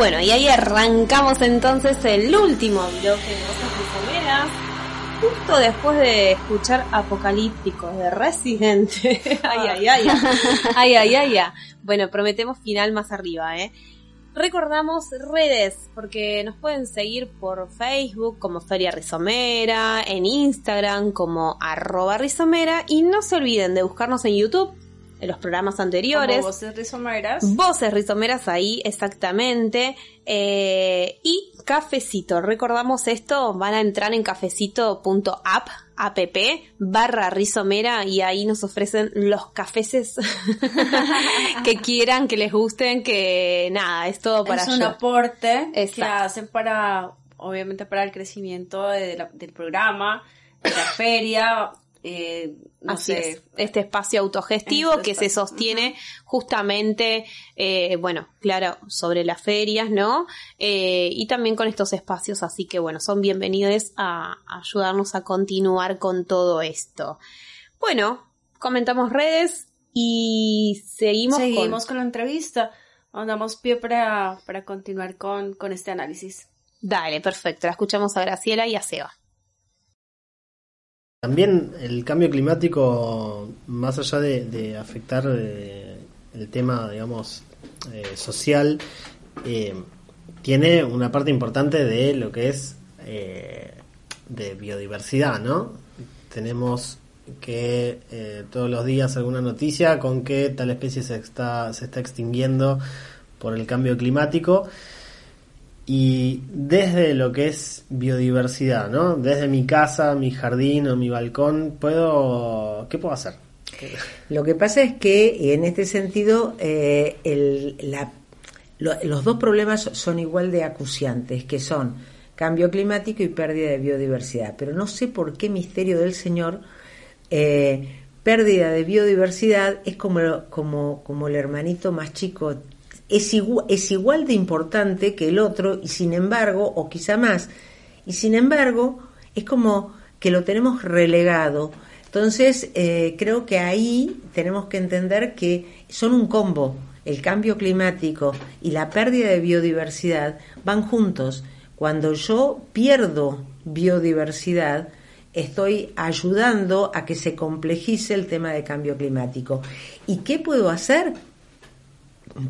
Bueno, y ahí arrancamos entonces el último bloque de Voces justo después de escuchar Apocalíptico de Resident. ay, ay, ay, ay, ay, ay, ay. Bueno, prometemos final más arriba, ¿eh? Recordamos redes, porque nos pueden seguir por Facebook como Feria Rizomera, en Instagram como arroba rizomera y no se olviden de buscarnos en YouTube en los programas anteriores. Como voces rizomeras. Voces rizomeras ahí, exactamente. Eh, y cafecito. Recordamos esto, van a entrar en cafecito.app, app, barra rizomera y ahí nos ofrecen los cafeces que quieran, que les gusten, que nada, es todo para es un yo. aporte que Exacto. hacen para, obviamente, para el crecimiento de la- del programa, de la feria, eh, no Así sé, es, este espacio autogestivo Este que se sostiene justamente, eh, bueno, claro, sobre las ferias, ¿no? Eh, y también con estos espacios, así que bueno, son bienvenidos a ayudarnos a continuar con todo esto. Bueno, comentamos redes y seguimos, seguimos con... con la entrevista. Damos pie para, para continuar con, con este análisis. Dale, perfecto, la escuchamos a Graciela y a Seba. También el cambio climático, más allá de, de afectar eh, el tema, digamos, eh, social, eh, tiene una parte importante de lo que es eh, de biodiversidad, ¿no? Tenemos que eh, todos los días alguna noticia con que tal especie se está, se está extinguiendo por el cambio climático. Y desde lo que es biodiversidad, ¿no? Desde mi casa, mi jardín o mi balcón, puedo, ¿qué puedo hacer? Lo que pasa es que en este sentido eh, los dos problemas son igual de acuciantes, que son cambio climático y pérdida de biodiversidad. Pero no sé por qué misterio del Señor, eh, pérdida de biodiversidad es como, como, como el hermanito más chico. Es igual, es igual de importante que el otro y sin embargo, o quizá más, y sin embargo es como que lo tenemos relegado. Entonces, eh, creo que ahí tenemos que entender que son un combo. El cambio climático y la pérdida de biodiversidad van juntos. Cuando yo pierdo biodiversidad, estoy ayudando a que se complejice el tema de cambio climático. ¿Y qué puedo hacer?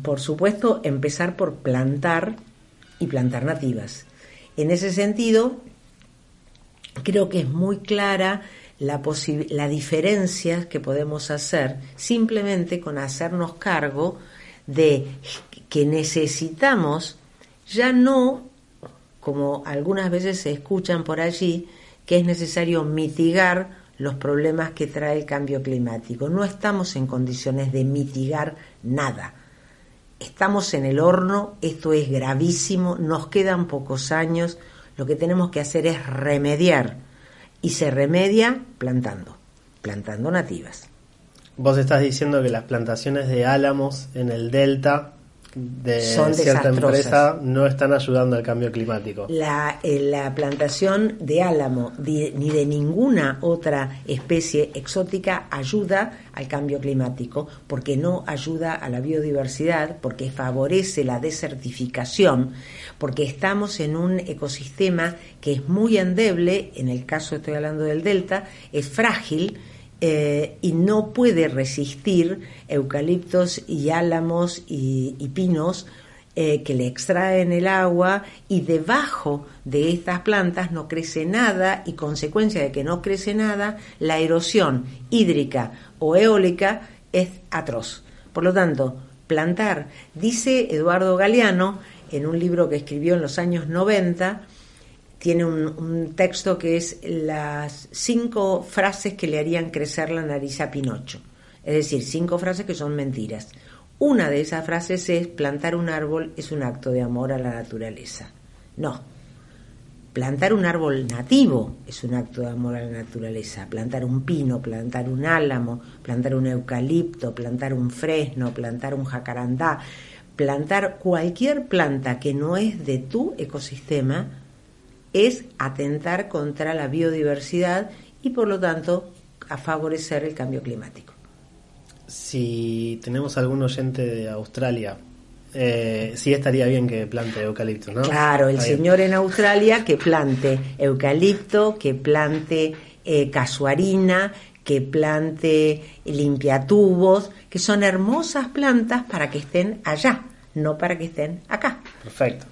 Por supuesto, empezar por plantar y plantar nativas. En ese sentido, creo que es muy clara la, la diferencia que podemos hacer simplemente con hacernos cargo de que necesitamos ya no, como algunas veces se escuchan por allí, que es necesario mitigar los problemas que trae el cambio climático. No estamos en condiciones de mitigar nada. Estamos en el horno, esto es gravísimo, nos quedan pocos años, lo que tenemos que hacer es remediar y se remedia plantando, plantando nativas. Vos estás diciendo que las plantaciones de álamos en el delta de Son cierta desastrosas. empresa no están ayudando al cambio climático. La, eh, la plantación de álamo ni de ninguna otra especie exótica ayuda al cambio climático porque no ayuda a la biodiversidad, porque favorece la desertificación, porque estamos en un ecosistema que es muy endeble, en el caso estoy hablando del delta, es frágil, eh, y no puede resistir eucaliptos y álamos y, pinos eh, que le extraen el agua y debajo de estas plantas no crece nada y consecuencia de que no crece nada, la erosión hídrica o eólica es atroz. Por lo tanto, plantar, dice Eduardo Galeano en un libro que escribió en los años 90, tiene un, texto que es las cinco frases que le harían crecer la nariz a Pinocho. Es decir, cinco frases que son mentiras. Una de esas frases es plantar un árbol es un acto de amor a la naturaleza. No. Plantar un árbol nativo es un acto de amor a la naturaleza. Plantar un pino, plantar un álamo, plantar un eucalipto, plantar un fresno, plantar un jacarandá, plantar cualquier planta que no es de tu ecosistema es atentar contra la biodiversidad y por lo tanto a favorecer el cambio climático. Si tenemos algún oyente de Australia eh, sí estaría bien que plante eucalipto, ¿no? Claro, el Está bien. señor en Australia que plante eucalipto, que plante eh, casuarina, que plante limpiatubos, que son hermosas plantas para que estén allá, no para que estén acá. Perfecto.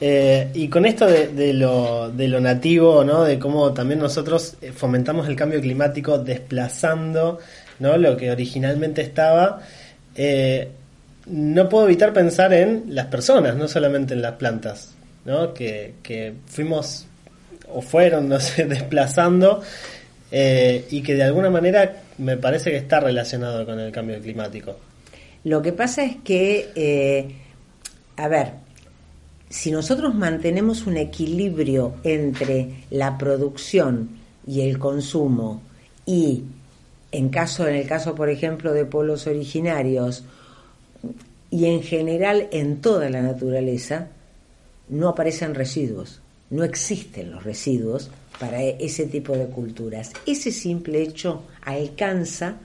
Eh, y con esto de, de lo, de lo nativo, ¿no? De cómo también nosotros eh, fomentamos el cambio climático desplazando, ¿no? Lo que originalmente estaba. eh, no puedo evitar pensar en las personas, no solamente en las plantas, ¿no? Que, que fuimos o fueron, no sé, desplazando y que de alguna manera me parece que está relacionado con el cambio climático. Lo que pasa es que, a ver, si nosotros mantenemos un equilibrio entre la producción y el consumo y en caso en el caso por ejemplo de pueblos originarios y en general en toda la naturaleza no aparecen residuos, no existen los residuos para e- ese tipo de culturas. Ese simple hecho alcanza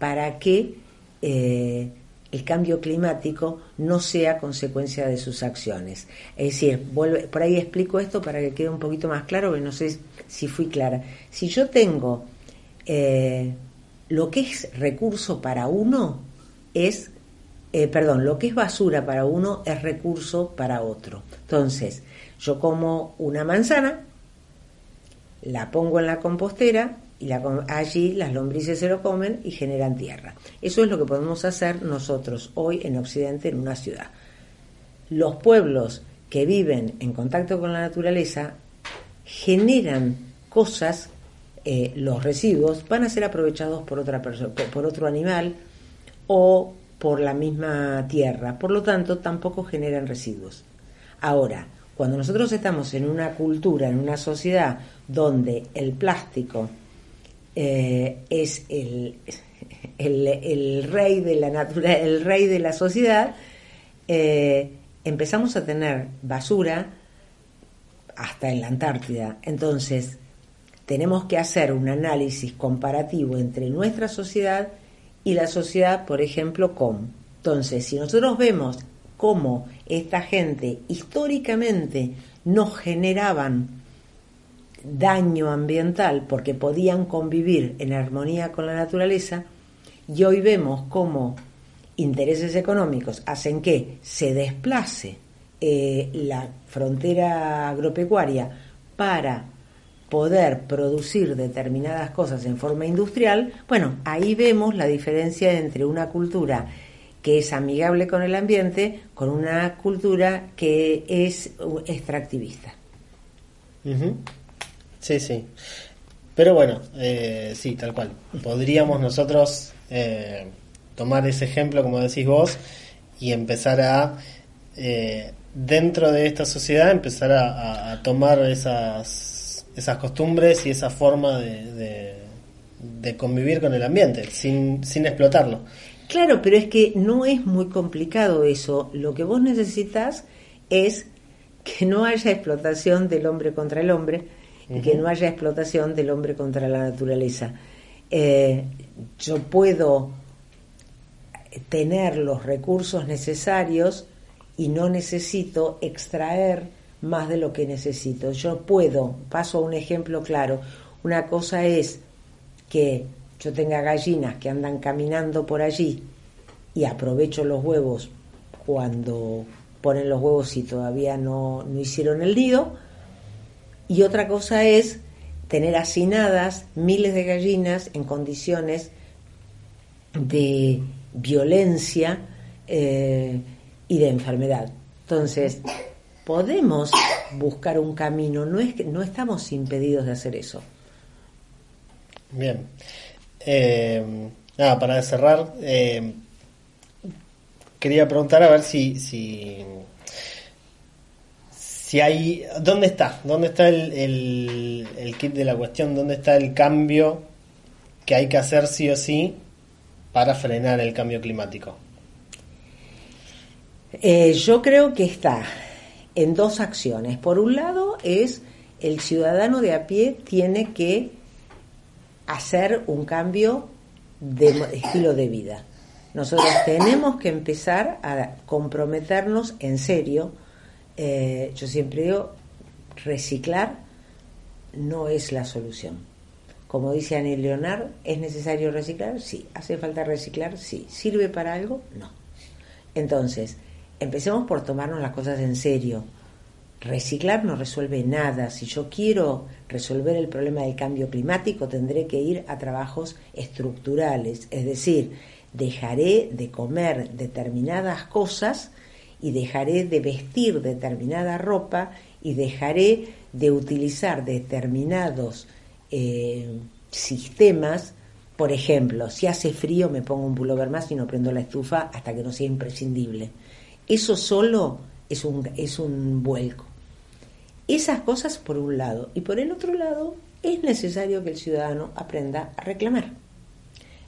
para que eh, el cambio climático no sea consecuencia de sus acciones. Es decir, vuelve- por ahí explico esto para que quede un poquito más claro, que no sé si fui clara. Si yo tengo eh, lo que es recurso para uno, es, eh, perdón, lo que es basura para uno es recurso para otro. Entonces, yo como una manzana, la pongo en la compostera y allí las lombrices se lo comen y generan tierra. Eso es lo que podemos hacer nosotros hoy en Occidente en una ciudad. Los pueblos que viven en contacto con la naturaleza generan cosas, eh, los residuos van a ser aprovechados por otra persona, por otro animal o por la misma tierra. Por lo tanto, tampoco generan residuos. Ahora, cuando nosotros estamos en una cultura, en una sociedad donde el plástico eh, es el, el, rey de la natura, el rey de la sociedad, eh, empezamos a tener basura hasta en la Antártida. Entonces, tenemos que hacer un análisis comparativo entre nuestra sociedad y la sociedad, por ejemplo, com. Entonces, si nosotros vemos cómo esta gente históricamente no generaban daño ambiental porque podían convivir en armonía con la naturaleza, y hoy vemos cómo intereses económicos hacen que se desplace eh, la frontera agropecuaria para poder producir determinadas cosas en forma industrial, bueno, ahí vemos la diferencia entre una cultura que es amigable con el ambiente con una cultura que es extractivista. Sí, sí. Pero bueno, eh, sí, tal cual. Podríamos nosotros eh, tomar ese ejemplo, como decís vos, y empezar a, eh, dentro de esta sociedad, empezar a tomar esas, esas costumbres y esa forma de, de- de convivir con el ambiente, sin, sin explotarlo. Claro, pero es que no es muy complicado eso. Lo que vos necesitas es que no haya explotación del hombre contra el hombre y que no haya explotación del hombre contra la naturaleza. Eh, yo puedo tener los recursos necesarios y no necesito extraer más de lo que necesito. Yo puedo, paso a un ejemplo claro, una cosa es que yo tenga gallinas que andan caminando por allí y aprovecho los huevos cuando ponen los huevos y todavía no, no hicieron el nido. Y otra cosa es tener hacinadas miles de gallinas en condiciones de violencia eh, y de enfermedad. Entonces, podemos buscar un camino, no, es no estamos impedidos de hacer eso. Bien. Eh, nada, para cerrar, eh, quería preguntar a ver si, si, si hay, ¿dónde está? ¿Dónde está el, el, el kit de la cuestión? ¿Dónde está el cambio que hay que hacer sí o sí para frenar el cambio climático? Eh, yo creo que está en dos acciones. Por un lado es el ciudadano de a pie tiene que hacer un cambio de estilo de vida. Nosotros tenemos que empezar a comprometernos en serio. Eh, yo siempre digo, reciclar no es la solución. Como dice Annie Leonard, ¿es necesario reciclar? Sí. ¿Hace falta reciclar? Sí. ¿Sirve para algo? No. Entonces, empecemos por tomarnos las cosas en serio. Reciclar no resuelve nada. Si yo quiero resolver el problema del cambio climático, tendré que ir a trabajos estructurales. Es decir, dejaré de comer determinadas cosas y dejaré de vestir determinada ropa y dejaré de utilizar determinados eh, sistemas. Por ejemplo, si hace frío me pongo un pullover más y no prendo la estufa hasta que no sea imprescindible. Eso solo es un, es un vuelco. Esas cosas por un lado. Y por el otro lado, es necesario que el ciudadano aprenda a reclamar.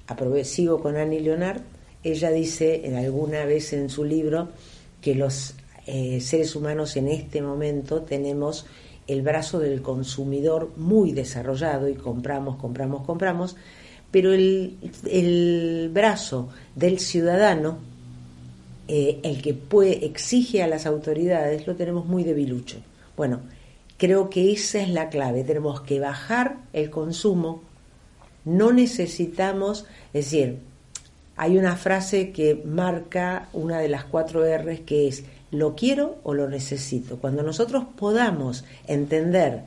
Aprove- sigo con Annie Leonard. Ella dice en alguna vez en su libro que los eh, seres humanos en este momento tenemos el brazo del consumidor muy desarrollado y compramos, compramos, compramos, pero el, el brazo del ciudadano, eh, el que puede, exige a las autoridades, lo tenemos muy debilucho. Bueno, creo que esa es la clave. Tenemos que bajar el consumo. No necesitamos, es decir, hay una frase que marca una de las cuatro R's que es lo quiero o lo necesito. Cuando nosotros podamos entender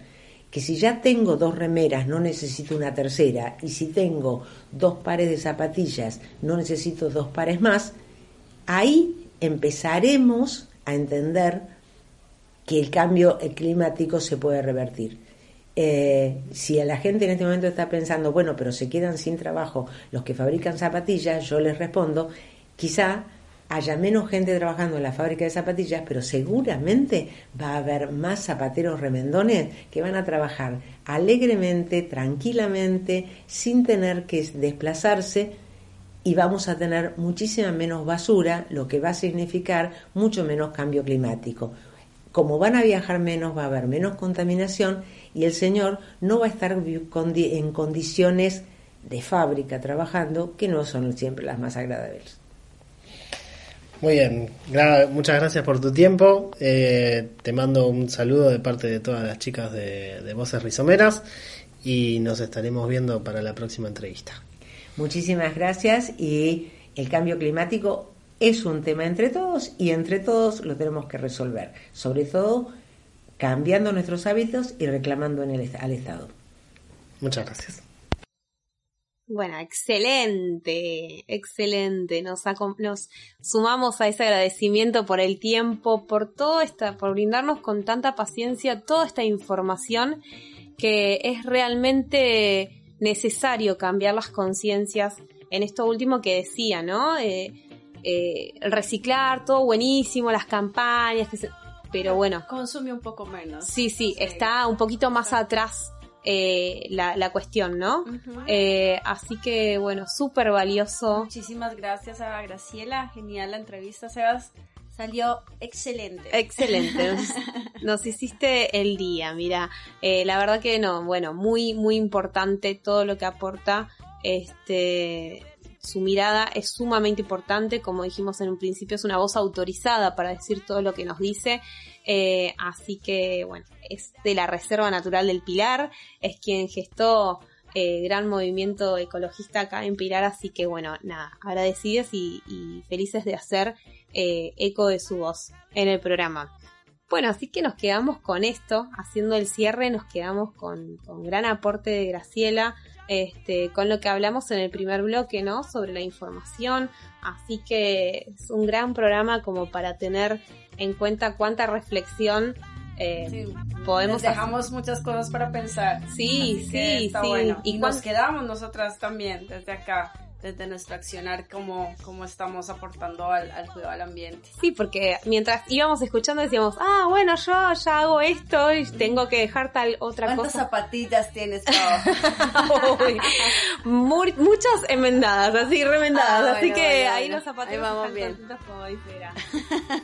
que si ya tengo dos remeras no necesito una tercera y si tengo dos pares de zapatillas no necesito dos pares más, ahí empezaremos a entender que el cambio climático se puede revertir. Eh, si la gente en este momento está pensando, bueno, pero se quedan sin trabajo los que fabrican zapatillas, yo les respondo, quizá haya menos gente trabajando en la fábrica de zapatillas, pero seguramente va a haber más zapateros remendones que van a trabajar alegremente, tranquilamente, sin tener que desplazarse y vamos a tener muchísima menos basura, lo que va a significar mucho menos cambio climático. Como van a viajar menos, va a haber menos contaminación y el señor no va a estar en condiciones de fábrica trabajando que no son siempre las más agradables. Muy bien, Gra- muchas gracias por tu tiempo. Eh, te mando un saludo de parte de todas las chicas de, de Voces Rizomeras y nos estaremos viendo para la próxima entrevista. Muchísimas gracias y el cambio climático es un tema entre todos y entre todos lo tenemos que resolver, sobre todo cambiando nuestros hábitos y reclamando en el, al Estado. Muchas gracias. Bueno, excelente, excelente. Nos, sumamos a ese agradecimiento por el tiempo, por todo esta, por brindarnos con tanta paciencia toda esta información que es realmente necesario cambiar las conciencias en esto último que decía, ¿no? Eh, eh, reciclar, todo buenísimo, las campañas, que se- pero bueno, Consume un poco menos. Sí, sí, está un poquito más atrás eh, la, la cuestión, ¿no? Eh, así que, bueno, súper valioso. Muchísimas gracias a Graciela, genial la entrevista, Sebas. Salió excelente. Excelente. Nos, nos hiciste el día, mira. Eh, la verdad que no, bueno, muy, muy importante todo lo que aporta. Este, su mirada es sumamente importante, como dijimos en un principio, es una voz autorizada para decir todo lo que nos dice. Eh, así que, bueno, es de la Reserva Natural del Pilar, es quien gestó eh, gran movimiento ecologista acá en Pilar, así que, bueno, nada, agradecidas y, felices de hacer eh, eco de su voz en el programa. Bueno, así que nos quedamos con esto, haciendo el cierre, nos quedamos con, con gran aporte de Graciela, este, con lo que hablamos en el primer bloque, ¿no? Sobre la información. Así que es un gran programa como para tener en cuenta cuánta reflexión eh, Sí, podemos les dejamos muchas cosas para pensar. Sí, sí, está sí. bueno. Y nos quedamos nosotras también desde acá, desde nuestro accionar, cómo, cómo estamos aportando al, al cuidado del ambiente. Sí, porque mientras íbamos escuchando decíamos, ah, bueno, yo ya hago esto y tengo que dejar tal otra ¿Cuántas cosa. zapatillas tienes, Pau? Uy, mu- muchas enmendadas, así remendadas. Ah, así bueno, que bueno, ahí bueno. los zapatos Ahí vamos están bien.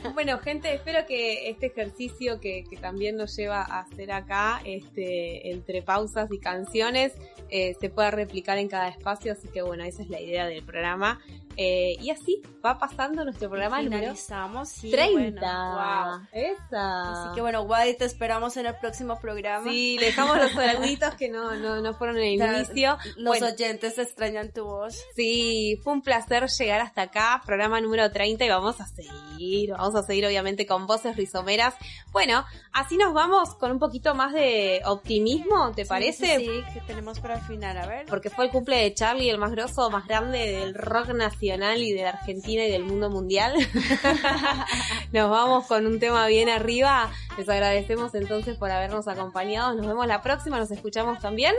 bueno, gente, espero que este ejercicio que, que también nos lleva a hacer acá, este, entre pausas y canciones, eh, se pueda replicar en cada espacio. Así que bueno, esa es la idea del programa. Eh, y así va pasando nuestro programa número Finalizamos, sí. 30. bueno, wow. Esa. Así que bueno, Wadi, te esperamos en el próximo programa. Sí, le dejamos los saluditos que no, no, no fueron en el inicio. Los Bueno, oyentes extrañan tu voz. Sí, fue un placer llegar hasta acá, programa número 30 y vamos a seguir, vamos a seguir obviamente con voces rizomeras. Bueno, así nos vamos con un poquito más de optimismo, ¿te parece? Sí, sí, que tenemos para el final, a ver. Porque fue el cumple de Charlie, el más grosso, más grande del rock nacional y de la Argentina y del mundo mundial. Nos vamos con un tema bien arriba. Les agradecemos entonces por habernos acompañado. Nos vemos la próxima, nos escuchamos también.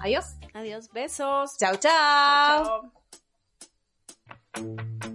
Adiós. Adiós, besos. Chao, chao. Chao.